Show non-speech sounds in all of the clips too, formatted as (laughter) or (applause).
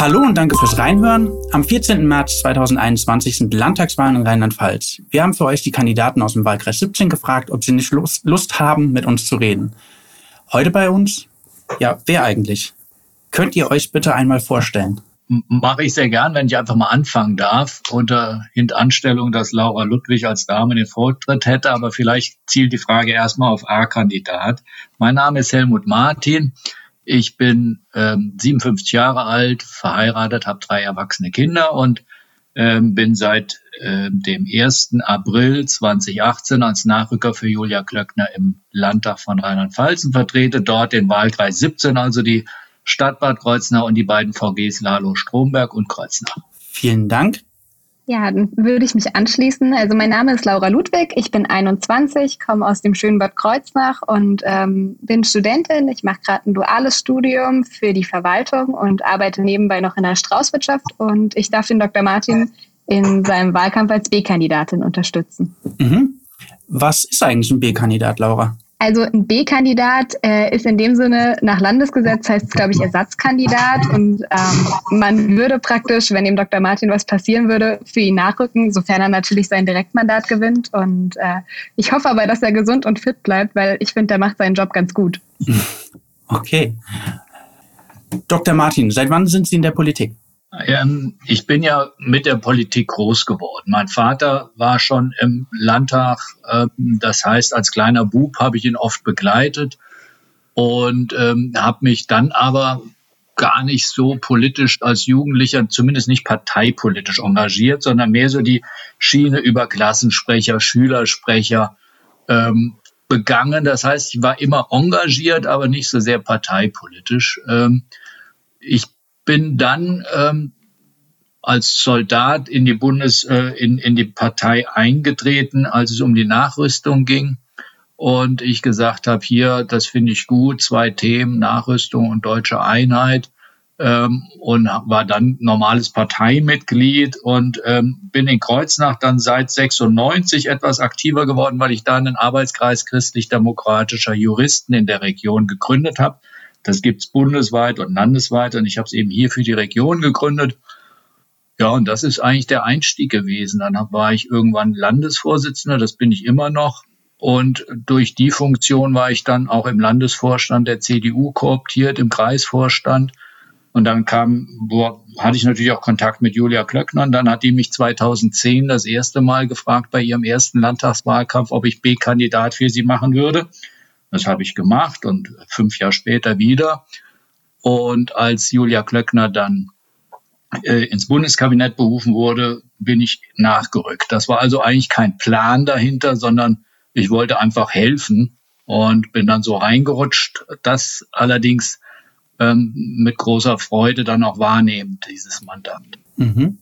Hallo und danke fürs Reinhören. Am 14. März 2021 sind Landtagswahlen in Rheinland-Pfalz. Wir haben für euch die Kandidaten aus dem Wahlkreis 17 gefragt, ob sie nicht Lust, Lust haben, mit uns zu reden. Heute bei uns? Ja, wer eigentlich? Könnt ihr euch bitte einmal vorstellen? Mache ich sehr gern, wenn ich einfach mal anfangen darf, unter Hintanstellung, dass Laura Ludwig als Dame den Vortritt hätte, aber vielleicht zielt die Frage erstmal auf A-Kandidat. Mein Name ist Helmut Martin. Ich bin ähm, 57 Jahre alt, verheiratet, habe drei erwachsene Kinder und ähm, bin seit ähm, dem 1. April 2018 als Nachrücker für Julia Klöckner im Landtag von Rheinland-Pfalz und vertrete dort den Wahlkreis 17, also die Stadt Bad Kreuznach und die beiden VGs Lalo Stromberg und Kreuznach. Vielen Dank. Ja, dann würde ich mich anschließen. Also mein Name ist Laura Ludwig, ich bin 21, komme aus dem schönen Bad Kreuznach und ähm, bin Studentin. Ich mache gerade ein duales Studium für die Verwaltung und arbeite nebenbei noch in der Straußwirtschaft und ich darf den Dr. Martin in seinem Wahlkampf als B-Kandidatin unterstützen. Mhm. Was ist eigentlich ein B-Kandidat, Laura? Also ein B-Kandidat äh, ist in dem Sinne nach Landesgesetz heißt es, glaube ich, Ersatzkandidat. Und ähm, man würde praktisch, wenn dem Dr. Martin was passieren würde, für ihn nachrücken, sofern er natürlich sein Direktmandat gewinnt. Und äh, ich hoffe aber, dass er gesund und fit bleibt, weil ich finde, der macht seinen Job ganz gut. (laughs) Okay. Dr. Martin, seit wann sind Sie in der Politik? Ähm, ich bin ja mit der Politik groß geworden. Mein Vater war schon im Landtag. Ähm, das heißt, als kleiner Bub habe ich ihn oft begleitet und ähm, habe mich dann aber gar nicht so politisch als Jugendlicher, zumindest nicht parteipolitisch engagiert, sondern mehr so die Schiene über Klassensprecher, Schülersprecher begangen. Das heißt, ich war immer engagiert, aber nicht so sehr parteipolitisch. Ich bin dann ähm, als Soldat in die Bundes, äh, in, in die Partei eingetreten, als es um die Nachrüstung ging. Und ich gesagt habe, hier, das finde ich gut, zwei Themen, Nachrüstung und deutsche Einheit. Ähm, und war dann normales Parteimitglied und ähm, bin in Kreuznach dann seit 96 etwas aktiver geworden, weil ich da einen Arbeitskreis christlich-demokratischer Juristen in der Region gegründet habe. Das gibt's bundesweit und landesweit und ich habe es eben hier für die Region gegründet. Ja, und das ist eigentlich der Einstieg gewesen. Dann war ich irgendwann Landesvorsitzender, das bin ich immer noch. Und durch die Funktion war ich dann auch im Landesvorstand der CDU kooptiert, im Kreisvorstand. Und dann kam, boah, hatte ich natürlich auch Kontakt mit Julia Klöckner. Und dann hat die mich 2010 das erste Mal gefragt bei ihrem ersten Landtagswahlkampf, ob ich B-Kandidat für sie machen würde. Das habe ich gemacht und fünf Jahre später wieder. Und als Julia Klöckner dann äh, ins Bundeskabinett berufen wurde, bin ich nachgerückt. Das war also eigentlich kein Plan dahinter, sondern ich wollte einfach helfen und bin dann so reingerutscht. Das allerdings ähm, mit großer Freude dann auch wahrnehmen, dieses Mandat. Mhm.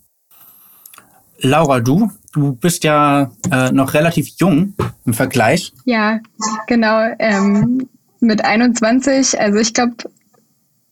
Laura, du, du bist ja äh, noch relativ jung im Vergleich. Ja, genau. Ähm, mit 21, also ich glaube,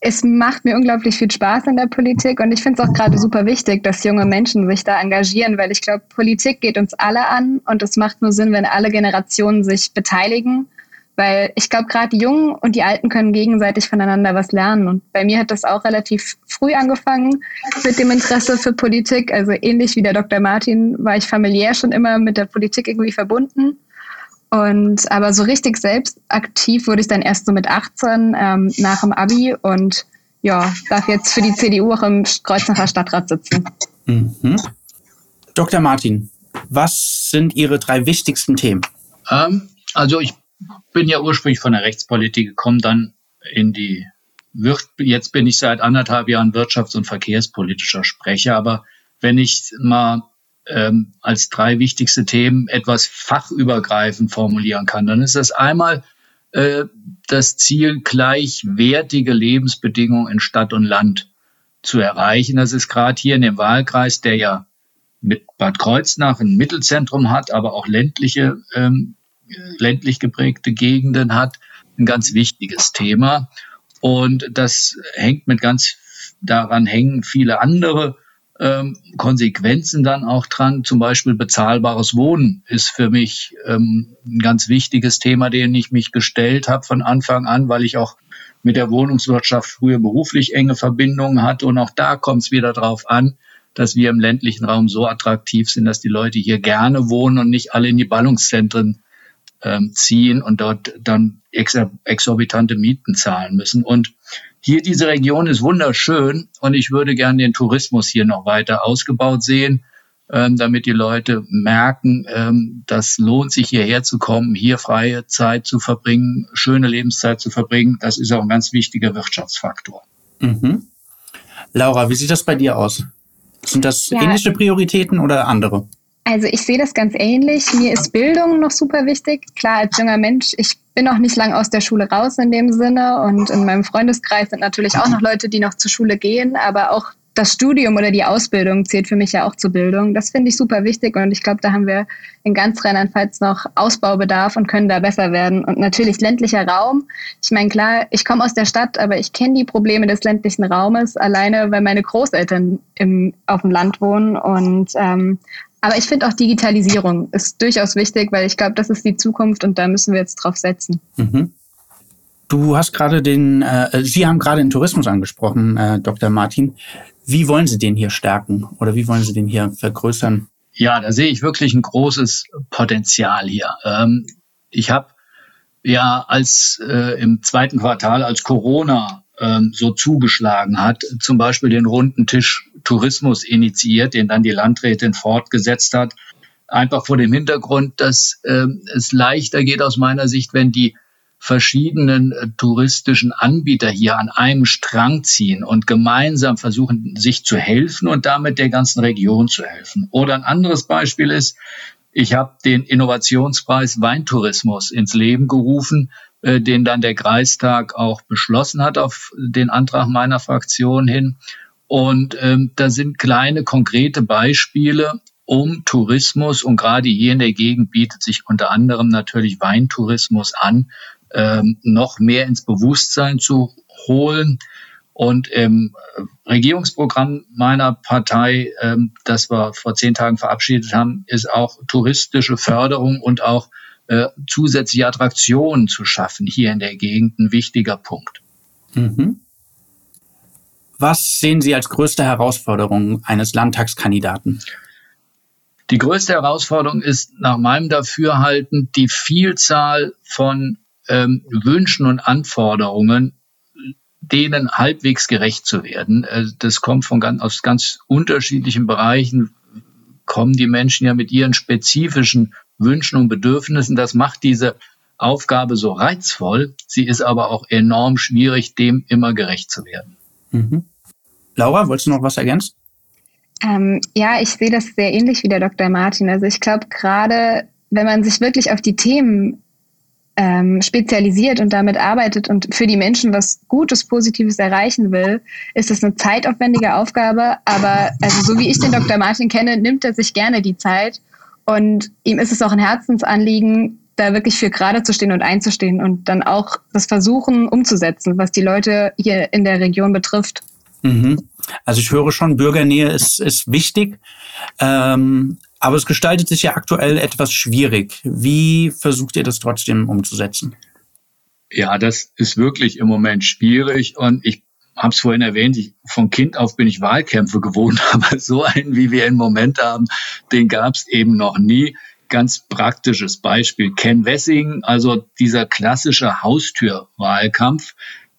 es macht mir unglaublich viel Spaß in der Politik und ich finde es auch gerade super wichtig, dass junge Menschen sich da engagieren, weil ich glaube, Politik geht uns alle an und es macht nur Sinn, wenn alle Generationen sich beteiligen. Weil ich glaube, gerade die Jungen und die Alten können gegenseitig voneinander was lernen. Und bei mir hat das auch relativ früh angefangen mit dem Interesse für Politik. Also ähnlich wie der Dr. Martin war ich familiär schon immer mit der Politik irgendwie verbunden. Und aber so richtig selbst aktiv wurde ich dann erst so mit 18 ähm, nach dem Abi und ja, darf jetzt für die CDU auch im Kreuznacher Stadtrat sitzen. Mhm. Dr. Martin, was sind Ihre drei wichtigsten Themen? Ähm, also ich bin ja ursprünglich von der Rechtspolitik gekommen, dann in die Wirt jetzt bin ich seit anderthalb Jahren wirtschafts- und verkehrspolitischer Sprecher, aber wenn ich mal ähm, als drei wichtigste Themen etwas fachübergreifend formulieren kann, dann ist das einmal äh, das Ziel, gleichwertige Lebensbedingungen in Stadt und Land zu erreichen. Das ist gerade hier in dem Wahlkreis, der ja mit Bad Kreuznach ein Mittelzentrum hat, aber auch ländliche ähm, ländlich geprägte Gegenden hat, ein ganz wichtiges Thema. Und das hängt mit ganz, daran hängen viele andere ähm, Konsequenzen dann auch dran. Zum Beispiel bezahlbares Wohnen ist für mich ähm, ein ganz wichtiges Thema, dem ich mich gestellt habe von Anfang an, weil ich auch mit der Wohnungswirtschaft früher beruflich enge Verbindungen hatte. Und auch da kommt es wieder darauf an, dass wir im ländlichen Raum so attraktiv sind, dass die Leute hier gerne wohnen und nicht alle in die Ballungszentren ähm, ziehen und dort dann ex exorbitante Mieten zahlen müssen. Und hier diese Region ist wunderschön und ich würde gerne den Tourismus hier noch weiter ausgebaut sehen, ähm, damit die Leute merken, ähm, das lohnt sich hierher zu kommen, hier freie Zeit zu verbringen, schöne Lebenszeit zu verbringen. Das ist auch ein ganz wichtiger Wirtschaftsfaktor. Mhm. Laura, wie sieht das bei dir aus? Sind das ja. ähnliche Prioritäten oder andere? Also ich sehe das ganz ähnlich. Mir ist Bildung noch super wichtig. Klar, als junger Mensch, ich bin noch nicht lang aus der Schule raus in dem Sinne und in meinem Freundeskreis sind natürlich auch noch Leute, die noch zur Schule gehen, aber auch das Studium oder die Ausbildung zählt für mich ja auch zur Bildung. Das finde ich super wichtig und ich glaube, da haben wir in ganz Rheinland-Pfalz noch Ausbaubedarf und können da besser werden. Und natürlich ländlicher Raum. Ich meine, klar, ich komme aus der Stadt, aber ich kenne die Probleme des ländlichen Raumes alleine, weil meine Großeltern im, auf dem Land wohnen und ähm, aber ich finde auch Digitalisierung ist durchaus wichtig, weil ich glaube, das ist die Zukunft und da müssen wir jetzt drauf setzen. Mhm. Du hast gerade den, äh, Sie haben gerade den Tourismus angesprochen, äh, Dr. Martin. Wie wollen Sie den hier stärken oder wie wollen Sie den hier vergrößern? Ja, da sehe ich wirklich ein großes Potenzial hier. Ähm, ich habe ja als äh, im zweiten Quartal, als Corona ähm, so zugeschlagen hat, zum Beispiel den runden Tisch Tourismus initiiert, den dann die Landrätin fortgesetzt hat. Einfach vor dem Hintergrund, dass ähm, es leichter geht aus meiner Sicht, wenn die verschiedenen äh, touristischen Anbieter hier an einem Strang ziehen und gemeinsam versuchen, sich zu helfen und damit der ganzen Region zu helfen. Oder ein anderes Beispiel ist, ich habe den Innovationspreis Weintourismus ins Leben gerufen, äh, den dann der Kreistag auch beschlossen hat auf den Antrag meiner Fraktion hin. Und ähm, da sind kleine konkrete Beispiele, um Tourismus und gerade hier in der Gegend bietet sich unter anderem natürlich Weintourismus an, ähm, noch mehr ins Bewusstsein zu holen. Und im Regierungsprogramm meiner Partei, ähm, das wir vor zehn Tagen verabschiedet haben, ist auch touristische Förderung und auch äh, zusätzliche Attraktionen zu schaffen hier in der Gegend ein wichtiger Punkt. Mhm. Was sehen Sie als größte Herausforderung eines Landtagskandidaten? Die größte Herausforderung ist nach meinem Dafürhalten die Vielzahl von ähm, Wünschen und Anforderungen, denen halbwegs gerecht zu werden. Äh, das kommt von ganz, aus ganz unterschiedlichen Bereichen, kommen die Menschen ja mit ihren spezifischen Wünschen und Bedürfnissen. Das macht diese Aufgabe so reizvoll. Sie ist aber auch enorm schwierig, dem immer gerecht zu werden. Mhm. Laura, wolltest du noch was ergänzen? Ähm, ja, ich sehe das sehr ähnlich wie der Dr. Martin. Also ich glaube, gerade wenn man sich wirklich auf die Themen ähm, spezialisiert und damit arbeitet und für die Menschen was Gutes, Positives erreichen will, ist das eine zeitaufwendige Aufgabe. Aber also so wie ich den Dr. Martin kenne, nimmt er sich gerne die Zeit und ihm ist es auch ein Herzensanliegen, da wirklich für gerade zu stehen und einzustehen und dann auch das Versuchen umzusetzen, was die Leute hier in der Region betrifft. Mhm. Also ich höre schon, Bürgernähe ist, ist wichtig. Ähm, aber es gestaltet sich ja aktuell etwas schwierig. Wie versucht ihr das trotzdem umzusetzen? Ja, das ist wirklich im Moment schwierig und ich habe es vorhin erwähnt, ich, von Kind auf bin ich Wahlkämpfe gewohnt, (laughs) aber so einen, wie wir im Moment haben, den gab es eben noch nie. Ganz praktisches Beispiel. Ken Wessing, also dieser klassische Haustürwahlkampf,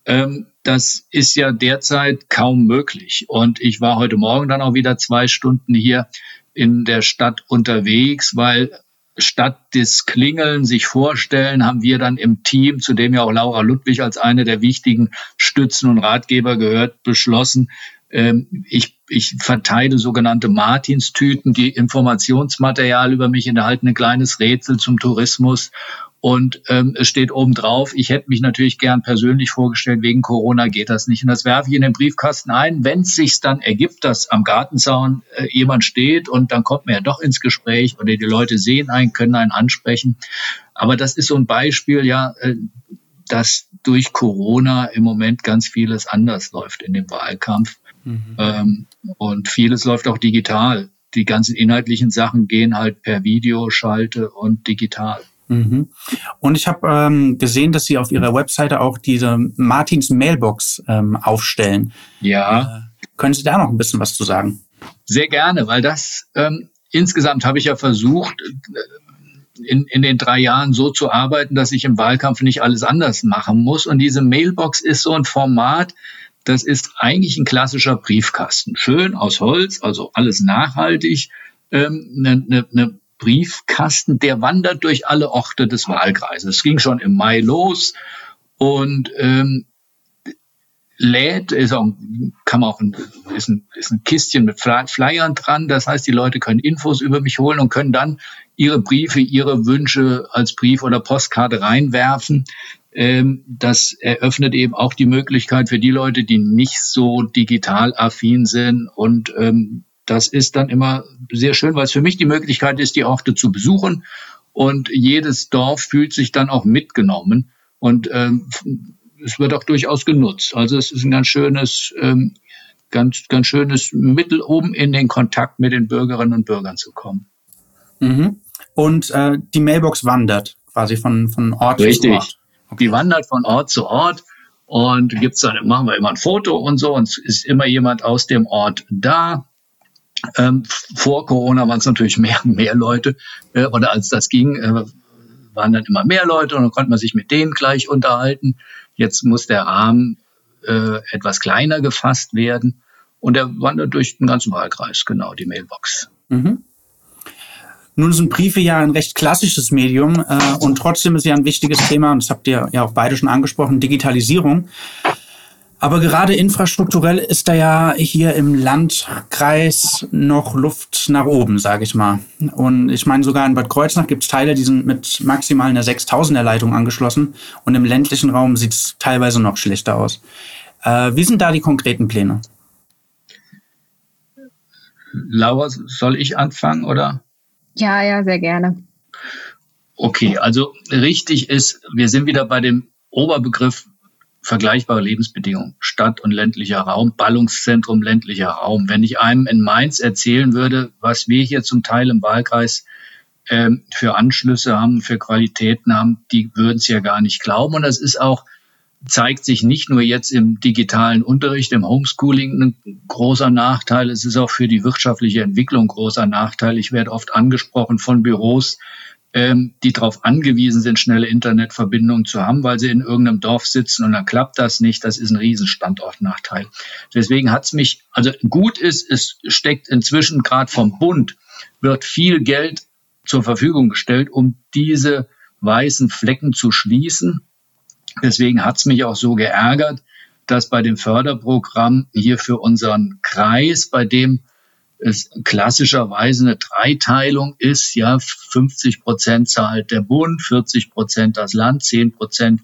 ähm, das ist ja derzeit kaum möglich. Und ich war heute Morgen dann auch wieder zwei Stunden hier in der Stadt unterwegs, weil statt des Klingeln sich vorstellen, haben wir dann im Team, zu dem ja auch Laura Ludwig als eine der wichtigen Stützen und Ratgeber gehört, beschlossen, ähm, ich, ich verteile sogenannte Martinstüten, die Informationsmaterial über mich enthalten, ein kleines Rätsel zum Tourismus und ähm, es steht oben drauf, ich hätte mich natürlich gern persönlich vorgestellt, wegen Corona geht das nicht. Und das werfe ich in den Briefkasten ein. Wenn es sich dann ergibt, dass am Gartenzaun äh, jemand steht und dann kommt man ja doch ins Gespräch oder die Leute sehen einen, können einen ansprechen. Aber das ist so ein Beispiel, ja, äh, dass durch Corona im Moment ganz vieles anders läuft in dem Wahlkampf. Mhm. Ähm, und vieles läuft auch digital. Die ganzen inhaltlichen Sachen gehen halt per Videoschalte und digital. Mhm. Und ich habe ähm, gesehen, dass Sie auf Ihrer Webseite auch diese Martins Mailbox ähm, aufstellen. Ja. Äh, können Sie da noch ein bisschen was zu sagen? Sehr gerne, weil das ähm, insgesamt habe ich ja versucht, äh, in, in den drei Jahren so zu arbeiten, dass ich im Wahlkampf nicht alles anders machen muss. Und diese Mailbox ist so ein Format, das ist eigentlich ein klassischer Briefkasten. Schön aus Holz, also alles nachhaltig. Ähm, ne, ne, ne Briefkasten, der wandert durch alle Orte des Wahlkreises. Es ging schon im Mai los und ähm, lädt, ist auch, kann man auch ein, ist, ein, ist ein Kistchen mit Flyern dran. Das heißt, die Leute können Infos über mich holen und können dann ihre Briefe, ihre Wünsche als Brief oder Postkarte reinwerfen. Ähm, das eröffnet eben auch die Möglichkeit für die Leute, die nicht so digital affin sind. Und ähm, das ist dann immer sehr schön, weil es für mich die Möglichkeit ist, die Orte zu besuchen. Und jedes Dorf fühlt sich dann auch mitgenommen. Und ähm, es wird auch durchaus genutzt. Also es ist ein ganz schönes, ähm, ganz, ganz schönes Mittel, um in den Kontakt mit den Bürgerinnen und Bürgern zu kommen. Mhm. Und äh, die Mailbox wandert quasi von, von Ort Richtig. zu Ort. Die wandert von Ort zu Ort und gibt's dann, machen wir immer ein Foto und so und es ist immer jemand aus dem Ort da. Ähm, vor Corona waren es natürlich mehr und mehr Leute äh, oder als das ging, äh, waren dann immer mehr Leute und dann konnte man sich mit denen gleich unterhalten. Jetzt muss der Rahmen äh, etwas kleiner gefasst werden und er wandert durch den ganzen Wahlkreis, genau, die Mailbox. Mhm. Nun sind Briefe ja ein recht klassisches Medium äh, und trotzdem ist ja ein wichtiges Thema, und das habt ihr ja auch beide schon angesprochen, Digitalisierung. Aber gerade infrastrukturell ist da ja hier im Landkreis noch Luft nach oben, sage ich mal. Und ich meine, sogar in Bad Kreuznach gibt es Teile, die sind mit maximal einer 6000er Leitung angeschlossen. Und im ländlichen Raum sieht es teilweise noch schlechter aus. Äh, wie sind da die konkreten Pläne? Laura, soll ich anfangen oder? Ja, ja, sehr gerne. Okay, also richtig ist, wir sind wieder bei dem Oberbegriff vergleichbare Lebensbedingungen, Stadt und ländlicher Raum, Ballungszentrum ländlicher Raum. Wenn ich einem in Mainz erzählen würde, was wir hier zum Teil im Wahlkreis äh, für Anschlüsse haben, für Qualitäten haben, die würden es ja gar nicht glauben. Und das ist auch zeigt sich nicht nur jetzt im digitalen Unterricht, im Homeschooling ein großer Nachteil, es ist auch für die wirtschaftliche Entwicklung großer Nachteil. Ich werde oft angesprochen von Büros, ähm, die darauf angewiesen sind, schnelle Internetverbindungen zu haben, weil sie in irgendeinem Dorf sitzen und dann klappt das nicht. Das ist ein Riesenstandortnachteil. Deswegen hat es mich, also gut ist, es steckt inzwischen gerade vom Bund, wird viel Geld zur Verfügung gestellt, um diese weißen Flecken zu schließen Deswegen hat es mich auch so geärgert, dass bei dem Förderprogramm hier für unseren Kreis, bei dem es klassischerweise eine Dreiteilung ist, ja, 50 Prozent zahlt der Bund, 40 Prozent das Land, 10 Prozent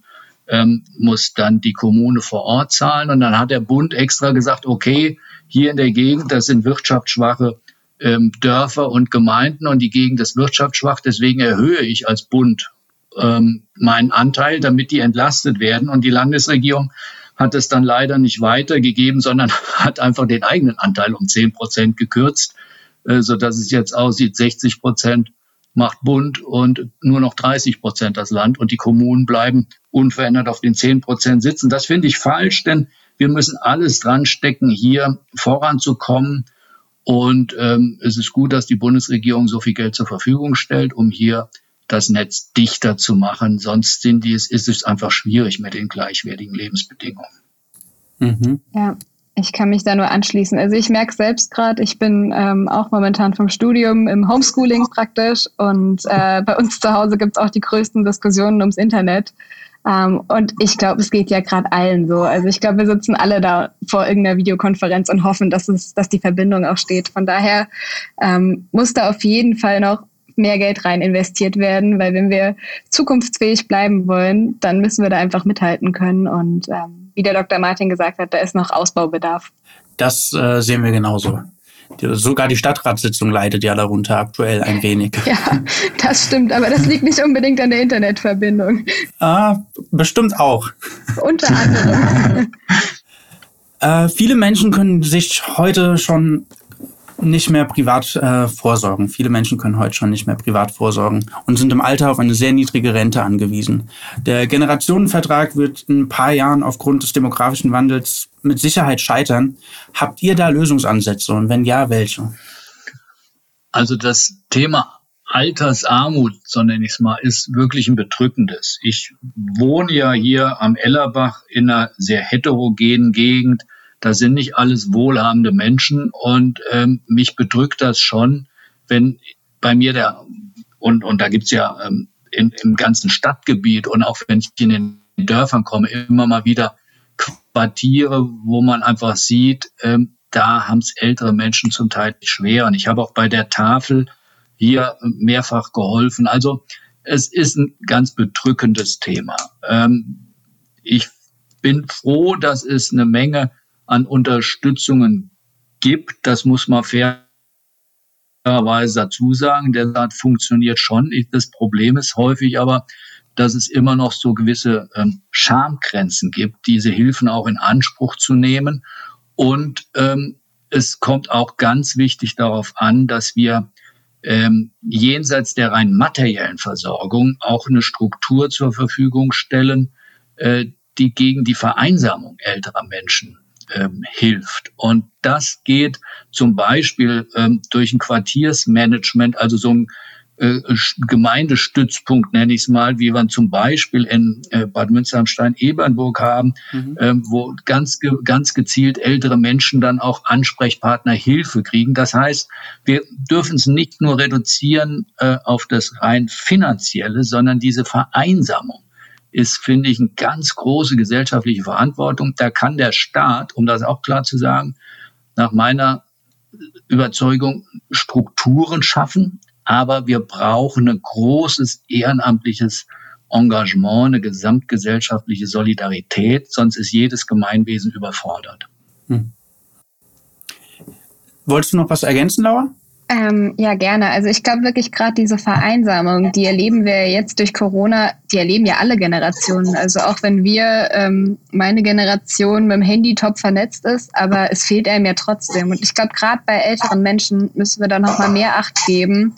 ähm, muss dann die Kommune vor Ort zahlen. Und dann hat der Bund extra gesagt, okay, hier in der Gegend, das sind wirtschaftsschwache ähm, Dörfer und Gemeinden und die Gegend ist wirtschaftsschwach, deswegen erhöhe ich als Bund ähm, meinen Anteil, damit die entlastet werden. Und die Landesregierung hat es dann leider nicht weitergegeben, sondern (laughs) hat einfach den eigenen Anteil um 10 Prozent gekürzt, äh, so dass es jetzt aussieht, 60 Prozent macht Bund und nur noch 30 Prozent das Land und die Kommunen bleiben unverändert auf den 10 Prozent sitzen. Das finde ich falsch, denn wir müssen alles dran stecken, hier voranzukommen. Und ähm, es ist gut, dass die Bundesregierung so viel Geld zur Verfügung stellt, um hier das Netz dichter zu machen. Sonst sind die, ist es einfach schwierig mit den gleichwertigen Lebensbedingungen. Mhm. Ja. Ich kann mich da nur anschließen. Also ich merke selbst gerade, ich bin ähm, auch momentan vom Studium im Homeschooling praktisch und äh, bei uns zu Hause gibt es auch die größten Diskussionen ums Internet. Ähm, und ich glaube, es geht ja gerade allen so. Also ich glaube, wir sitzen alle da vor irgendeiner Videokonferenz und hoffen, dass es, dass die Verbindung auch steht. Von daher ähm, muss da auf jeden Fall noch mehr Geld rein investiert werden, weil wenn wir zukunftsfähig bleiben wollen, dann müssen wir da einfach mithalten können. Und ähm, wie der Dr. Martin gesagt hat, da ist noch Ausbaubedarf. Das äh, sehen wir genauso. Sogar die Stadtratssitzung leidet ja darunter aktuell ein wenig. (laughs) Ja, das stimmt, aber das liegt nicht unbedingt an der Internetverbindung. Ah, bestimmt auch. Unter (laughs) anderem. Äh, viele Menschen können sich heute schon nicht mehr privat äh, vorsorgen. Viele Menschen können heute schon nicht mehr privat vorsorgen und sind im Alter auf eine sehr niedrige Rente angewiesen. Der Generationenvertrag wird in ein paar Jahren aufgrund des demografischen Wandels mit Sicherheit scheitern. Habt ihr da Lösungsansätze und wenn ja, welche? Also das Thema Altersarmut, so nenne ich es mal, ist wirklich ein bedrückendes. Ich wohne ja hier am Ellerbach in einer sehr heterogenen Gegend da sind nicht alles wohlhabende Menschen und ähm, mich bedrückt das schon, wenn bei mir der, und, und da gibt's ja ähm, in, im ganzen Stadtgebiet und auch wenn ich in den Dörfern komme, immer mal wieder Quartiere, wo man einfach sieht, ähm, da haben's ältere Menschen zum Teil schwer. Und ich habe auch bei der Tafel hier mehrfach geholfen. Also es ist ein ganz bedrückendes Thema. Ähm, ich bin froh, dass es eine Menge an Unterstützungen gibt. Das muss man fairerweise dazu sagen. Der Saat funktioniert schon. Das Problem ist häufig aber, dass es immer noch so gewisse ähm, Schamgrenzen gibt, diese Hilfen auch in Anspruch zu nehmen. Und ähm, es kommt auch ganz wichtig darauf an, dass wir ähm, jenseits der rein materiellen Versorgung auch eine Struktur zur Verfügung stellen, äh, die gegen die Vereinsamung älterer Menschen ähm, hilft. Und das geht zum Beispiel ähm, durch ein Quartiersmanagement, also so ein äh, Gemeindestützpunkt, nenne ich es mal, wie wir zum Beispiel in äh, Bad Münsteramstein-Ebernburg haben, mhm. ähm, wo ganz, ganz gezielt ältere Menschen dann auch Ansprechpartner Hilfe kriegen. Das heißt, wir dürfen es nicht nur reduzieren äh, auf das rein finanzielle, sondern diese Vereinsamung ist, finde ich, eine ganz große gesellschaftliche Verantwortung. Da kann der Staat, um das auch klar zu sagen, nach meiner Überzeugung Strukturen schaffen, aber wir brauchen ein großes ehrenamtliches Engagement, eine gesamtgesellschaftliche Solidarität, sonst ist jedes Gemeinwesen überfordert. Hm. Wolltest du noch was ergänzen, Laura? Ähm, ja, gerne. Also ich glaube wirklich gerade diese Vereinsamung, die erleben wir jetzt durch Corona, die erleben ja alle Generationen. Also auch wenn wir, ähm, meine Generation mit dem Handy top vernetzt ist, aber es fehlt einem ja trotzdem. Und ich glaube, gerade bei älteren Menschen müssen wir da nochmal mehr Acht geben.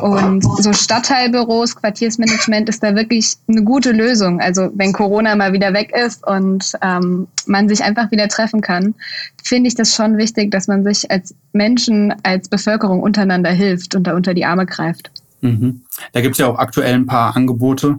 Und so Stadtteilbüros, Quartiersmanagement ist da wirklich eine gute Lösung. Also wenn Corona mal wieder weg ist und ähm, man sich einfach wieder treffen kann, finde ich das schon wichtig, dass man sich als Menschen, als Bevölkerung untereinander hilft und da unter die Arme greift. Mhm. Da gibt es ja auch aktuell ein paar Angebote,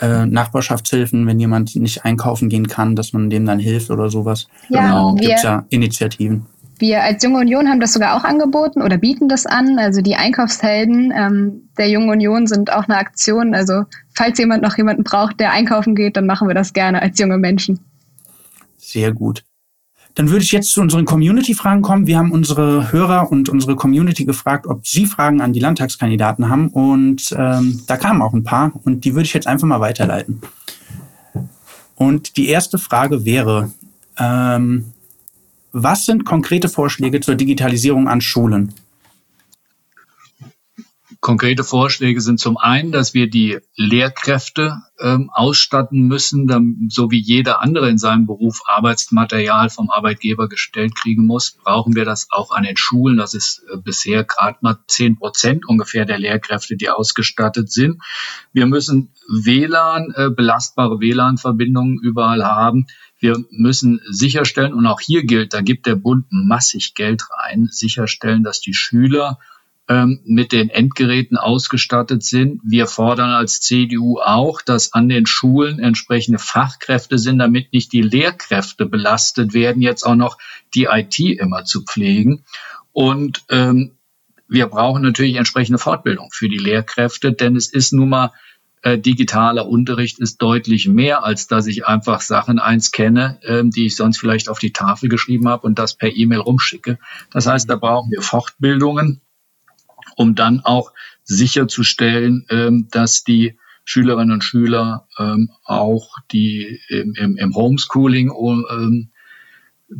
äh, Nachbarschaftshilfen, wenn jemand nicht einkaufen gehen kann, dass man dem dann hilft oder sowas. Ja, genau. Gibt es ja Initiativen. Wir als Junge Union haben das sogar auch angeboten oder bieten das an. Also die Einkaufshelden ähm, der Jungen Union sind auch eine Aktion. Also falls jemand noch jemanden braucht, der einkaufen geht, dann machen wir das gerne als junge Menschen. Sehr gut. Dann würde ich jetzt zu unseren Community-Fragen kommen. Wir haben unsere Hörer und unsere Community gefragt, ob sie Fragen an die Landtagskandidaten haben. Und ähm, da kamen auch ein paar und die würde ich jetzt einfach mal weiterleiten. Und die erste Frage wäre, ähm, was sind konkrete Vorschläge zur Digitalisierung an Schulen? Konkrete Vorschläge sind zum einen, dass wir die Lehrkräfte ähm, ausstatten müssen, dann, so wie jeder andere in seinem Beruf Arbeitsmaterial vom Arbeitgeber gestellt kriegen muss, brauchen wir das auch an den Schulen. Das ist äh, bisher gerade mal zehn Prozent ungefähr der Lehrkräfte, die ausgestattet sind. Wir müssen WLAN, äh, belastbare WLAN-Verbindungen überall haben. Wir müssen sicherstellen, und auch hier gilt, da gibt der Bund massig Geld rein, sicherstellen, dass die Schüler ähm, mit den Endgeräten ausgestattet sind. Wir fordern als CDU auch, dass an den Schulen entsprechende Fachkräfte sind, damit nicht die Lehrkräfte belastet werden, jetzt auch noch die IT immer zu pflegen. Und ähm, wir brauchen natürlich entsprechende Fortbildung für die Lehrkräfte, denn es ist nun mal äh, digitaler Unterricht ist deutlich mehr, als dass ich einfach Sachen eins kenne, ähm, die ich sonst vielleicht auf die Tafel geschrieben habe und das per E-Mail rumschicke. Das heißt, da brauchen wir Fortbildungen um dann auch sicherzustellen, ähm, dass die Schülerinnen und Schüler ähm, auch die im, Homeschooling ähm,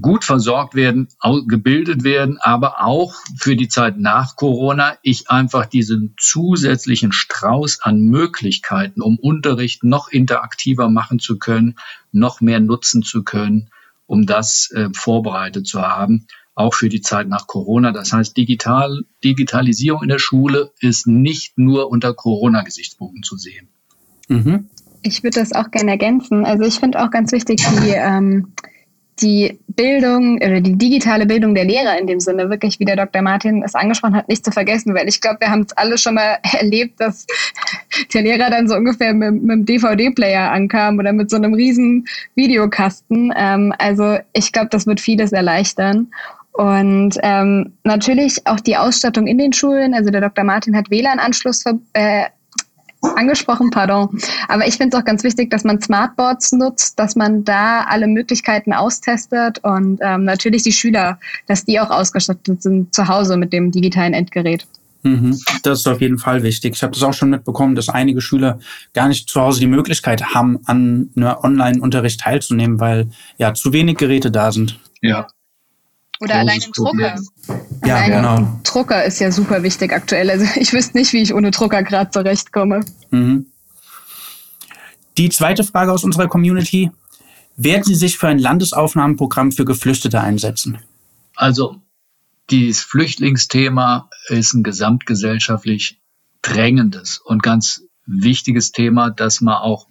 gut versorgt werden, gebildet werden, aber auch für die Zeit nach Corona ich einfach diesen zusätzlichen Strauß an Möglichkeiten, um Unterricht noch interaktiver machen zu können, noch mehr nutzen zu können um das äh, vorbereitet zu haben, auch für die Zeit nach Corona. Das heißt, digital, Digitalisierung in der Schule ist nicht nur unter Corona-Gesichtspunkten zu sehen. Mhm. Ich würde das auch gerne ergänzen. Also ich finde auch ganz wichtig, die ähm, die Bildung oder die digitale Bildung der Lehrer in dem Sinne wirklich, wie der Dr. Martin es angesprochen hat, nicht zu vergessen, weil ich glaube, wir haben es alle schon mal (laughs) erlebt, dass der Lehrer dann so ungefähr mit, mit einem DVD-Player ankam oder mit so einem riesen Videokasten. Ähm, also ich glaube, das wird vieles erleichtern. Und ähm, natürlich auch die Ausstattung in den Schulen. Also der Dr. Martin hat WLAN-Anschluss äh, angesprochen, pardon. Aber ich finde es auch ganz wichtig, dass man Smartboards nutzt, dass man da alle Möglichkeiten austestet und ähm, natürlich die Schüler, dass die auch ausgestattet sind zu Hause mit dem digitalen Endgerät. Mhm. Das ist auf jeden Fall wichtig. Ich habe das auch schon mitbekommen, dass einige Schüler gar nicht zu Hause die Möglichkeit haben, an einem Online-Unterricht teilzunehmen, weil ja zu wenig Geräte da sind. Ja, oder allein im Drucker. Ja, allein genau. Drucker ist ja super wichtig aktuell. Also (laughs) ich wüsste nicht, wie ich ohne Drucker gerade zurechtkomme. Mhm. Die zweite Frage aus unserer Community. Werden Sie sich für ein Landesaufnahmeprogramm für Geflüchtete einsetzen? Also, dieses Flüchtlingsthema ist ein gesamtgesellschaftlich drängendes und ganz wichtiges Thema, das man auch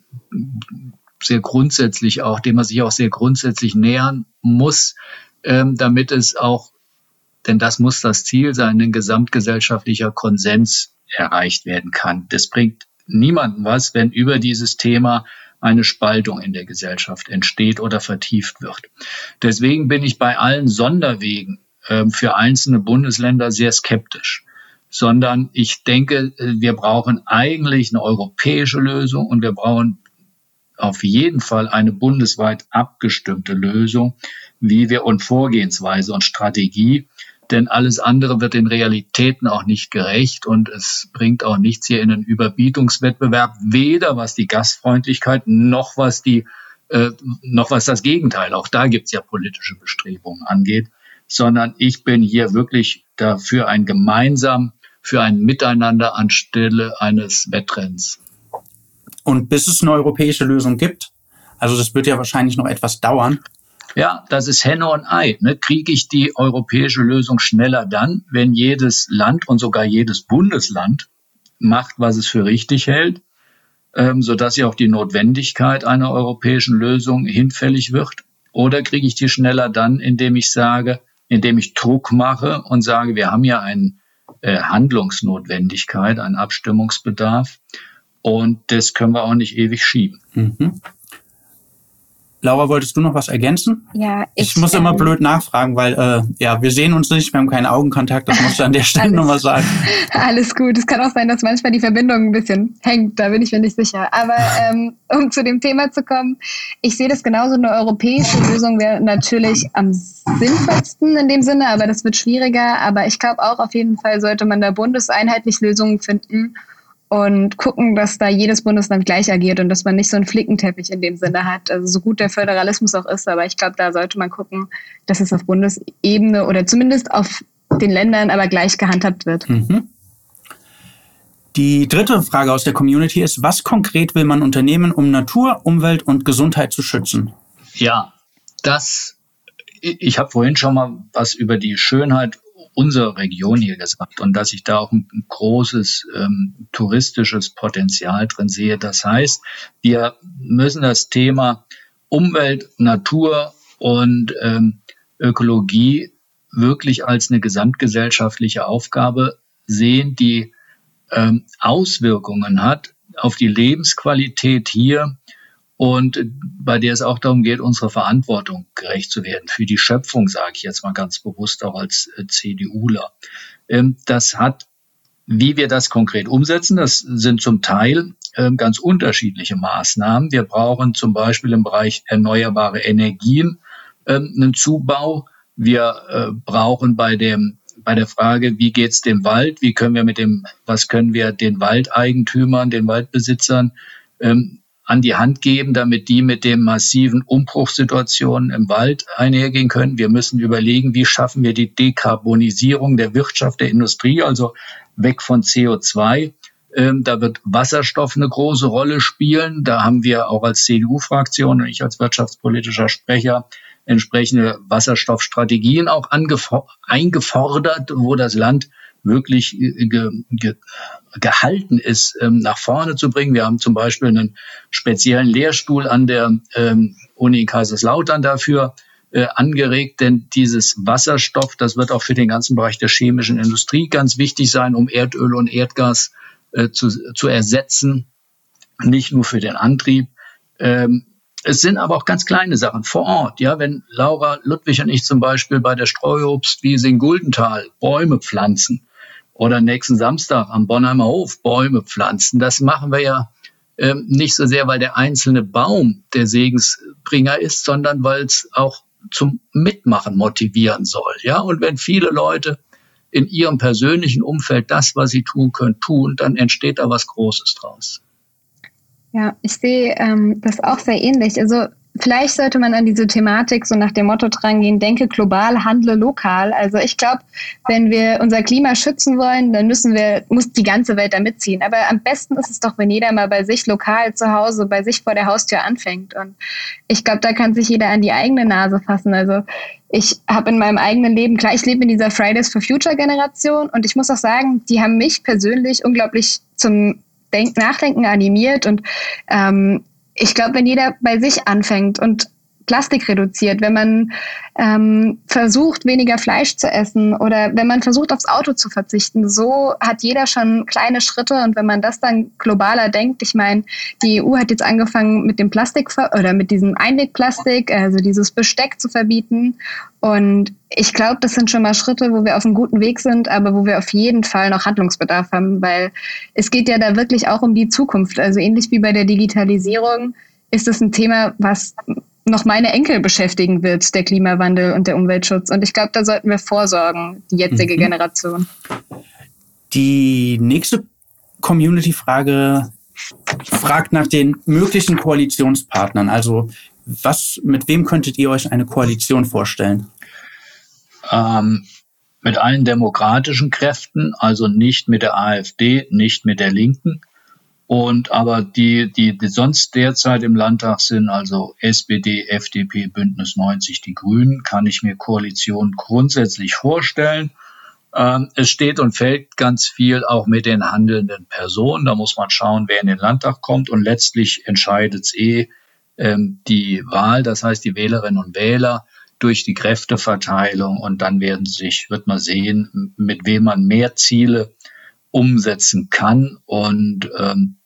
sehr grundsätzlich auch, dem man sich auch sehr grundsätzlich nähern muss ähm, damit es auch, denn das muss das Ziel sein, ein gesamtgesellschaftlicher Konsens erreicht werden kann. Das bringt niemandem was, wenn über dieses Thema eine Spaltung in der Gesellschaft entsteht oder vertieft wird. Deswegen bin ich bei allen Sonderwegen äh, für einzelne Bundesländer sehr skeptisch, sondern ich denke, äh, wir brauchen eigentlich eine europäische Lösung und wir brauchen auf jeden Fall eine bundesweit abgestimmte Lösung, wie wir und Vorgehensweise und Strategie. Denn alles andere wird den Realitäten auch nicht gerecht und es bringt auch nichts hier in einen Überbietungswettbewerb, weder was die Gastfreundlichkeit noch was die äh, noch was das Gegenteil, auch da gibt's ja politische Bestrebungen angeht, sondern ich bin hier wirklich dafür ein gemeinsam, für ein Miteinander anstelle eines Wettrenns. Und bis es eine europäische Lösung gibt, also das wird ja wahrscheinlich noch etwas dauern. Ja, das ist Henne und Ei. Ne? Kriege ich die europäische Lösung schneller dann, wenn jedes Land und sogar jedes Bundesland macht, was es für richtig hält, ähm, sodass ja auch die Notwendigkeit einer europäischen Lösung hinfällig wird? Oder kriege ich die schneller dann, indem ich sage, indem ich Druck mache und sage, wir haben ja eine äh, Handlungsnotwendigkeit, einen Abstimmungsbedarf und das können wir auch nicht ewig schieben. Mhm. Laura, wolltest du noch was ergänzen? Ja, ich, ich muss immer ähm, blöd nachfragen, weil äh, ja, wir sehen uns nicht, wir haben keinen Augenkontakt, das musst du an der (laughs) Stelle nochmal sagen. (laughs) Alles gut, es kann auch sein, dass manchmal die Verbindung ein bisschen hängt, da bin ich mir nicht sicher. Aber (laughs) ähm, um zu dem Thema zu kommen, ich sehe das genauso, eine europäische Lösung wäre natürlich am sinnvollsten in dem Sinne, aber das wird schwieriger. Aber ich glaube auch, auf jeden Fall sollte man da bundeseinheitlich Lösungen finden und gucken, dass da jedes Bundesland gleich agiert und dass man nicht so einen Flickenteppich in dem Sinne hat. Also so gut der Föderalismus auch ist, aber ich glaube, da sollte man gucken, dass es auf Bundesebene oder zumindest auf den Ländern aber gleich gehandhabt wird. Mhm. Die dritte Frage aus der Community ist, was konkret will man unternehmen, um Natur, Umwelt und Gesundheit zu schützen? Ja, das, ich habe vorhin schon mal was über die Schönheit unserer Region hier gesagt und dass ich da auch ein, großes ähm, touristisches Potenzial drin sehe. Das heißt, wir müssen das Thema Umwelt, Natur und ähm, Ökologie wirklich als eine gesamtgesellschaftliche Aufgabe sehen, die ähm, Auswirkungen hat auf die Lebensqualität hier und bei der es auch darum geht, unsere Verantwortung gerecht zu werden. Für die Schöpfung, sage ich jetzt mal ganz bewusst auch als äh, CDUler. Ähm, das hat, wie wir das konkret umsetzen, das sind zum Teil ähm, ganz unterschiedliche Maßnahmen. Wir brauchen zum Beispiel im Bereich erneuerbare Energien ähm, einen Zubau. Wir äh, brauchen bei dem bei der Frage, wie geht's dem Wald, wie können wir mit dem, was können wir den Waldeigentümern, den Waldbesitzern ähm, an die Hand geben, damit die mit den massiven Umbruchssituationen im Wald einhergehen können. Wir müssen überlegen, wie schaffen wir die Dekarbonisierung der Wirtschaft, der Industrie, also weg von CO2. Ähm, da wird Wasserstoff eine große Rolle spielen. Da haben wir auch als CDU-Fraktion und ich als wirtschaftspolitischer Sprecher entsprechende Wasserstoffstrategien auch eingefordert, wo das Land wirklich ge ge gehalten ist, ähm, nach vorne zu bringen. Wir haben zum Beispiel einen speziellen Lehrstuhl an der ähm, Uni Kaiserslautern dafür äh, angeregt, denn dieses Wasserstoff, das wird auch für den ganzen Bereich der chemischen Industrie ganz wichtig sein, um Erdöl und Erdgas äh, zu, zu ersetzen, nicht nur für den Antrieb. Ähm, es sind aber auch ganz kleine Sachen vor Ort. Ja, wenn Laura Ludwig und ich zum Beispiel bei der Streuobstwiese in Guldental Bäume pflanzen oder nächsten Samstag am Bonheimer Hof Bäume pflanzen, das machen wir ja ähm, nicht so sehr, weil der einzelne Baum der Segensbringer ist, sondern weil es auch zum Mitmachen motivieren soll. Ja, und wenn viele Leute in ihrem persönlichen Umfeld das, was sie tun können, tun, dann entsteht da was Großes draus. Ja, ich sehe ähm, das auch sehr ähnlich. Also vielleicht sollte man an diese Thematik so nach dem Motto drangehen, denke global, handle lokal. Also ich glaube, wenn wir unser Klima schützen wollen, dann müssen wir, muss die ganze Welt da mitziehen. Aber am besten ist es doch, wenn jeder mal bei sich lokal zu Hause, bei sich vor der Haustür anfängt. Und ich glaube, da kann sich jeder an die eigene Nase fassen. Also ich habe in meinem eigenen Leben, klar, ich lebe in dieser Fridays for Future Generation und ich muss auch sagen, die haben mich persönlich unglaublich zum Denk Nachdenken animiert und ähm, ich glaube, wenn jeder bei sich anfängt und Plastik reduziert, wenn man ähm, versucht, weniger Fleisch zu essen oder wenn man versucht, aufs Auto zu verzichten, so hat jeder schon kleine Schritte und wenn man das dann globaler denkt, ich meine, die EU hat jetzt angefangen mit dem Plastik oder mit diesem Einwegplastik, also dieses Besteck zu verbieten und ich glaube, das sind schon mal Schritte, wo wir auf einem guten Weg sind, aber wo wir auf jeden Fall noch Handlungsbedarf haben, weil es geht ja da wirklich auch um die Zukunft. Also ähnlich wie bei der Digitalisierung ist es ein Thema, was noch meine Enkel beschäftigen wird, der Klimawandel und der Umweltschutz. Und ich glaube, da sollten wir vorsorgen, die jetzige mhm. Generation. Die nächste Community-Frage fragt nach den möglichen Koalitionspartnern. Also was, mit wem könntet ihr euch eine Koalition vorstellen? Ähm, mit allen demokratischen Kräften, also nicht mit der AfD, nicht mit der Linken, und aber die, die, die sonst derzeit im Landtag sind, also SPD, FDP, Bündnis 90, die Grünen, kann ich mir Koalition grundsätzlich vorstellen. Ähm, es steht und fällt ganz viel auch mit den handelnden Personen. Da muss man schauen, wer in den Landtag kommt. Und letztlich entscheidet es eh ähm, die Wahl, das heißt die Wählerinnen und Wähler durch die Kräfteverteilung. Und dann werden sich, wird man sehen, mit wem man mehr Ziele umsetzen kann. Und ähm,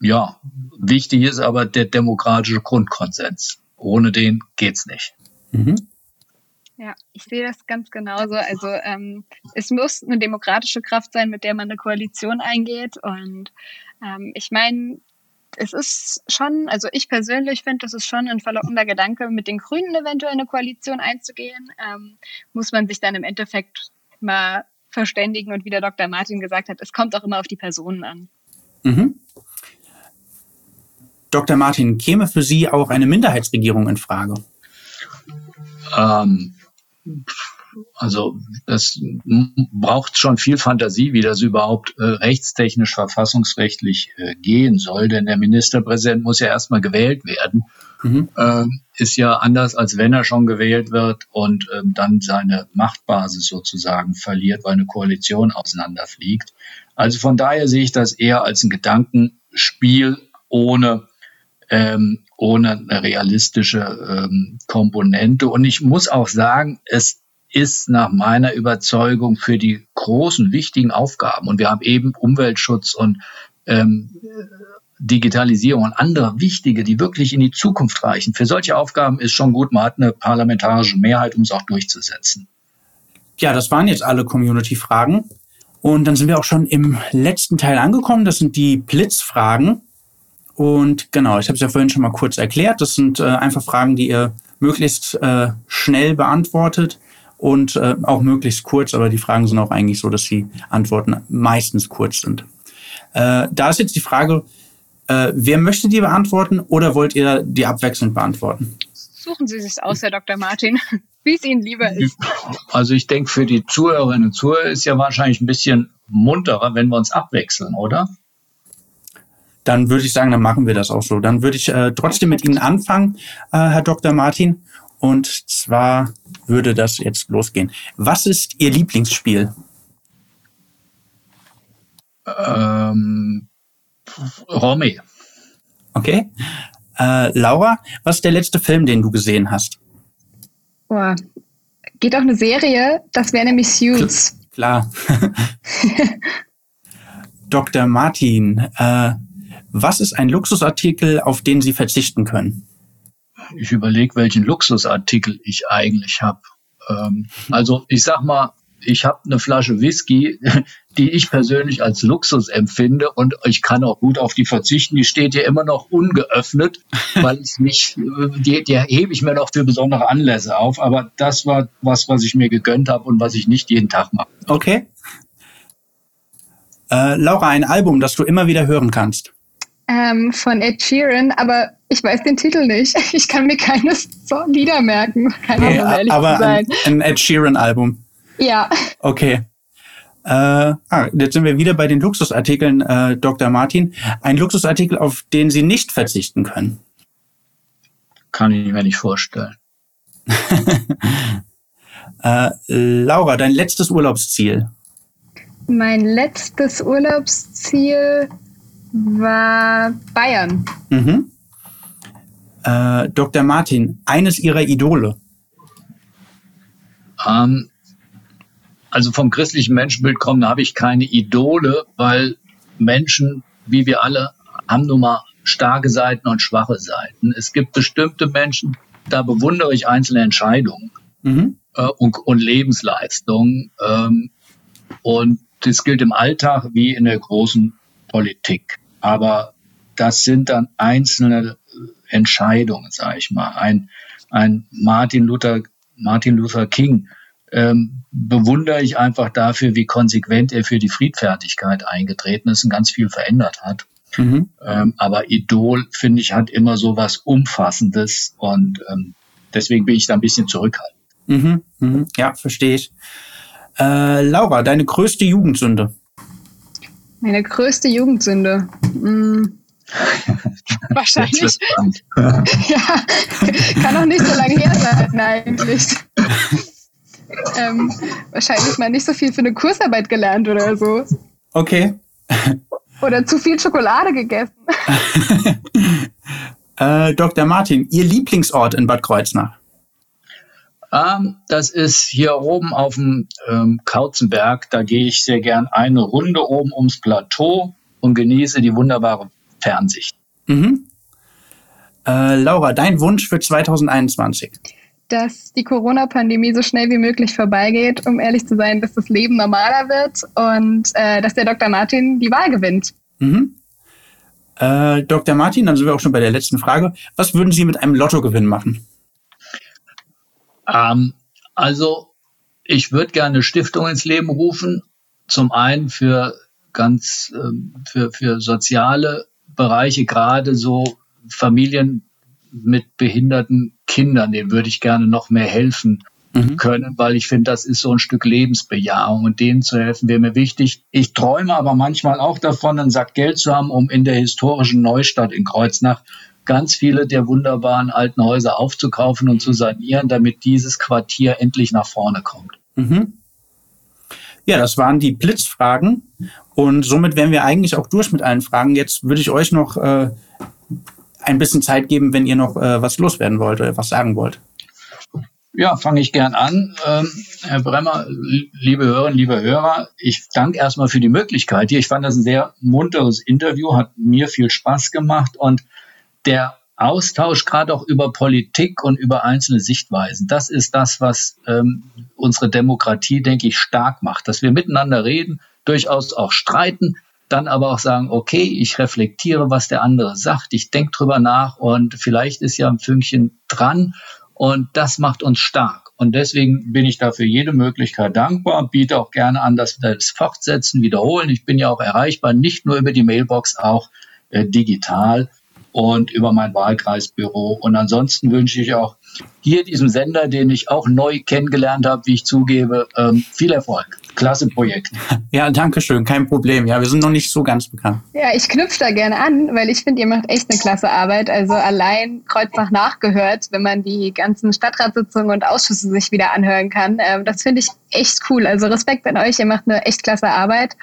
ja, wichtig ist aber der demokratische Grundkonsens. Ohne den geht's nicht. Mhm. Ja, ich sehe das ganz genauso. Also ähm, es muss eine demokratische Kraft sein, mit der man eine Koalition eingeht. Und ähm, ich meine, es ist schon, also ich persönlich finde, das ist schon ein verlockender Gedanke, mit den Grünen eventuell eine Koalition einzugehen. Ähm, muss man sich dann im Endeffekt mal verständigen und wie der Dr. Martin gesagt hat, es kommt auch immer auf die Personen an. Mhm. Dr. Martin, käme für Sie auch eine Minderheitsregierung in Frage? Ähm, also das braucht schon viel Fantasie, wie das überhaupt äh, rechtstechnisch, verfassungsrechtlich äh, gehen soll, denn der Ministerpräsident muss ja erstmal gewählt werden. Mhm. Ähm, ist ja anders, als wenn er schon gewählt wird und ähm, dann seine Machtbasis sozusagen verliert, weil eine Koalition auseinanderfliegt. Also von daher sehe ich das eher als ein Gedankenspiel ohne ähm, ohne eine realistische ähm, Komponente. Und ich muss auch sagen, es ist nach meiner Überzeugung für die großen, wichtigen Aufgaben, und wir haben eben Umweltschutz und ähm, Digitalisierung und andere wichtige, die wirklich in die Zukunft reichen. Für solche Aufgaben ist schon gut, man hat eine parlamentarische Mehrheit, um es auch durchzusetzen. Ja, das waren jetzt alle Community-Fragen. Und dann sind wir auch schon im letzten Teil angekommen. Das sind die Blitzfragen. Und genau, ich habe es ja vorhin schon mal kurz erklärt. Das sind äh, einfach Fragen, die ihr möglichst äh, schnell beantwortet und äh, auch möglichst kurz, aber die Fragen sind auch eigentlich so, dass die Antworten meistens kurz sind. Äh, da ist jetzt die Frage, äh, wer möchte die beantworten oder wollt ihr die abwechselnd beantworten? Suchen Sie sich aus, Herr Dr. Martin, (laughs) wie es Ihnen lieber ist. Also ich denke, für die Zuhörerinnen und Zuhörer ist ja wahrscheinlich ein bisschen munterer, wenn wir uns abwechseln, oder? Dann würde ich sagen, dann machen wir das auch so. Dann würde ich äh, trotzdem mit Ihnen anfangen, äh, Herr Dr. Martin. Und zwar würde das jetzt losgehen. Was ist Ihr Lieblingsspiel? Ähm, Romy. Okay. Äh, Laura, was ist der letzte Film, den du gesehen hast? Boah. Geht auch eine Serie, das wäre nämlich Suits. Klar. (laughs) (laughs) Dr. Martin, äh, was ist ein Luxusartikel, auf den Sie verzichten können? Ich überlege, welchen Luxusartikel ich eigentlich habe. Ähm, (laughs) also ich sag mal, ich habe eine Flasche Whisky, (laughs) die ich persönlich als Luxus empfinde und ich kann auch gut auf die verzichten. Die steht hier immer noch ungeöffnet, (laughs) weil ich mich, die, die hebe ich mir noch für besondere Anlässe auf. Aber das war was, was ich mir gegönnt habe und was ich nicht jeden Tag mache. Okay. Äh, Laura, ein Album, das du immer wieder hören kannst. Ähm, von Ed Sheeran, aber ich weiß den Titel nicht. (laughs) Ich kann mir keine Lieder merken. Keine okay, Ahnung, aber ein, ein Ed Sheeran-Album. Ja. Okay. Äh, ah, jetzt sind wir wieder bei den Luxusartikeln, äh, Dr. Martin. Ein Luxusartikel, auf den Sie nicht verzichten können. Kann ich mir nicht vorstellen. (laughs) äh, Laura, dein letztes Urlaubsziel? Mein letztes Urlaubsziel war Bayern. Mhm. Äh, Dr. Martin, eines Ihrer Idole? Ähm, also vom christlichen Menschenbild kommen, habe ich keine Idole, weil Menschen, wie wir alle, haben nun mal starke Seiten und schwache Seiten. Es gibt bestimmte Menschen, da bewundere ich einzelne Entscheidungen mhm. äh, und, und Lebensleistungen. Ähm, und das gilt im Alltag wie in der großen Politik. Aber das sind dann einzelne Entscheidungen, sage ich mal. Ein, ein Martin Luther, Martin Luther King ähm, bewundere ich einfach dafür, wie konsequent er für die Friedfertigkeit eingetreten ist und ganz viel verändert hat. Mhm. Ähm, aber Idol, finde ich, hat immer so was Umfassendes und ähm, deswegen bin ich da ein bisschen zurückhaltend. Mhm. Mhm. Ja, verstehe ich. Äh, Laura, deine größte Jugendsünde? Meine größte Jugendsünde? Hm. (laughs) Wahrscheinlich. (laughs) (laughs) ja, kann auch nicht so lange her sein eigentlich ähm, wahrscheinlich mal nicht so viel für eine Kursarbeit gelernt oder so. Okay. Oder zu viel Schokolade gegessen. äh, Dr. Martin, Ihr Lieblingsort in Bad Kreuznach? Ähm, das ist hier oben auf dem ähm, Kauzenberg. Da gehe ich sehr gern eine Runde oben ums Plateau und genieße die wunderbare Fernsicht. Mhm. Äh, Laura, dein Wunsch für 2021? dass die Corona-Pandemie so schnell wie möglich vorbeigeht, um ehrlich zu sein, dass das Leben normaler wird und äh, dass der Dr. Martin die Wahl gewinnt. Mhm. Äh, Dr. Martin, dann sind wir auch schon bei der letzten Frage. Was würden Sie mit einem Lottogewinn machen? Ähm, also, ich würde gerne eine Stiftung ins Leben rufen. Zum einen für ganz, ähm, für, für soziale Bereiche, gerade so Familien mit behinderten Kindern, denen würde ich gerne noch mehr helfen mhm. können, weil ich finde, das ist so ein Stück Lebensbejahung und denen zu helfen wäre mir wichtig. Ich träume aber manchmal auch davon, einen Sack Geld zu haben, um in der historischen Neustadt in Kreuznach ganz viele der wunderbaren alten Häuser aufzukaufen und zu sanieren, damit dieses Quartier endlich nach vorne kommt. Mhm. Ja, das waren die Blitzfragen. Und somit wären wir eigentlich auch durch mit allen Fragen. Jetzt würde ich euch noch äh, ein bisschen Zeit geben, wenn ihr noch äh, was loswerden wollt oder was sagen wollt. Ja, fange ich gern an. Ähm, Herr Bremmer, liebe Hörerinnen, liebe Hörer, ich danke erstmal für die Möglichkeit hier. Ich fand das ein sehr munteres Interview, hat mir viel Spaß gemacht und der Austausch gerade auch über Politik und über einzelne Sichtweisen, das ist das, was ähm, unsere Demokratie, denke ich, stark macht, dass wir miteinander reden, durchaus auch streiten, dann aber auch sagen, okay, ich reflektiere, was der andere sagt, ich denke drüber nach und vielleicht ist ja ein Fünkchen dran und das macht uns stark. Und deswegen bin ich dafür jede Möglichkeit dankbar, biete auch gerne an, dass wir das fortsetzen, wiederholen. Ich bin ja auch erreichbar, nicht nur über die Mailbox, auch äh, digital und über mein Wahlkreisbüro. Und ansonsten wünsche ich auch hier diesem Sender, den ich auch neu kennengelernt habe, wie ich zugebe, ähm, viel Erfolg. Klasse Projekt. (laughs) Ja, danke schön, kein Problem. Ja, wir sind noch nicht so ganz bekannt. Ja, ich knüpfe da gerne an, weil ich finde, ihr macht echt eine klasse Arbeit. Also allein Kreuznach nachgehört, wenn man die ganzen Stadtratssitzungen und Ausschüsse sich wieder anhören kann. Ähm, das finde ich echt cool. Also Respekt an euch, ihr macht eine echt klasse Arbeit.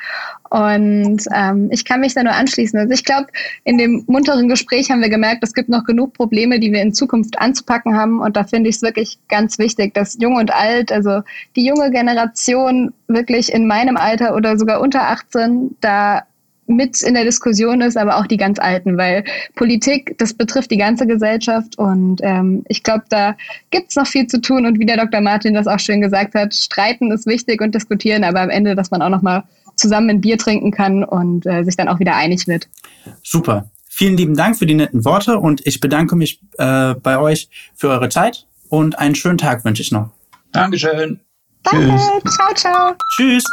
Und ähm, ich kann mich da nur anschließen. Also ich glaube, in dem munteren Gespräch haben wir gemerkt, es gibt noch genug Probleme, die wir in Zukunft anzupacken haben. Und da finde ich es wirklich ganz wichtig, dass Jung und Alt, also die junge Generation wirklich in meinem Alter oder sogar unter 18 da mit in der Diskussion ist, aber auch die ganz Alten, weil Politik, das betrifft die ganze Gesellschaft und ähm, ich glaube, da gibt es noch viel zu tun und wie der Dr. Martin das auch schön gesagt hat, streiten ist wichtig und diskutieren, aber am Ende, dass man auch noch mal zusammen ein Bier trinken kann und äh, sich dann auch wieder einig wird. Super. Vielen lieben Dank für die netten Worte und ich bedanke mich äh, bei euch für eure Zeit und einen schönen Tag wünsche ich noch. Dankeschön. Danke. Tschüss. Ciao, ciao. Tschüss.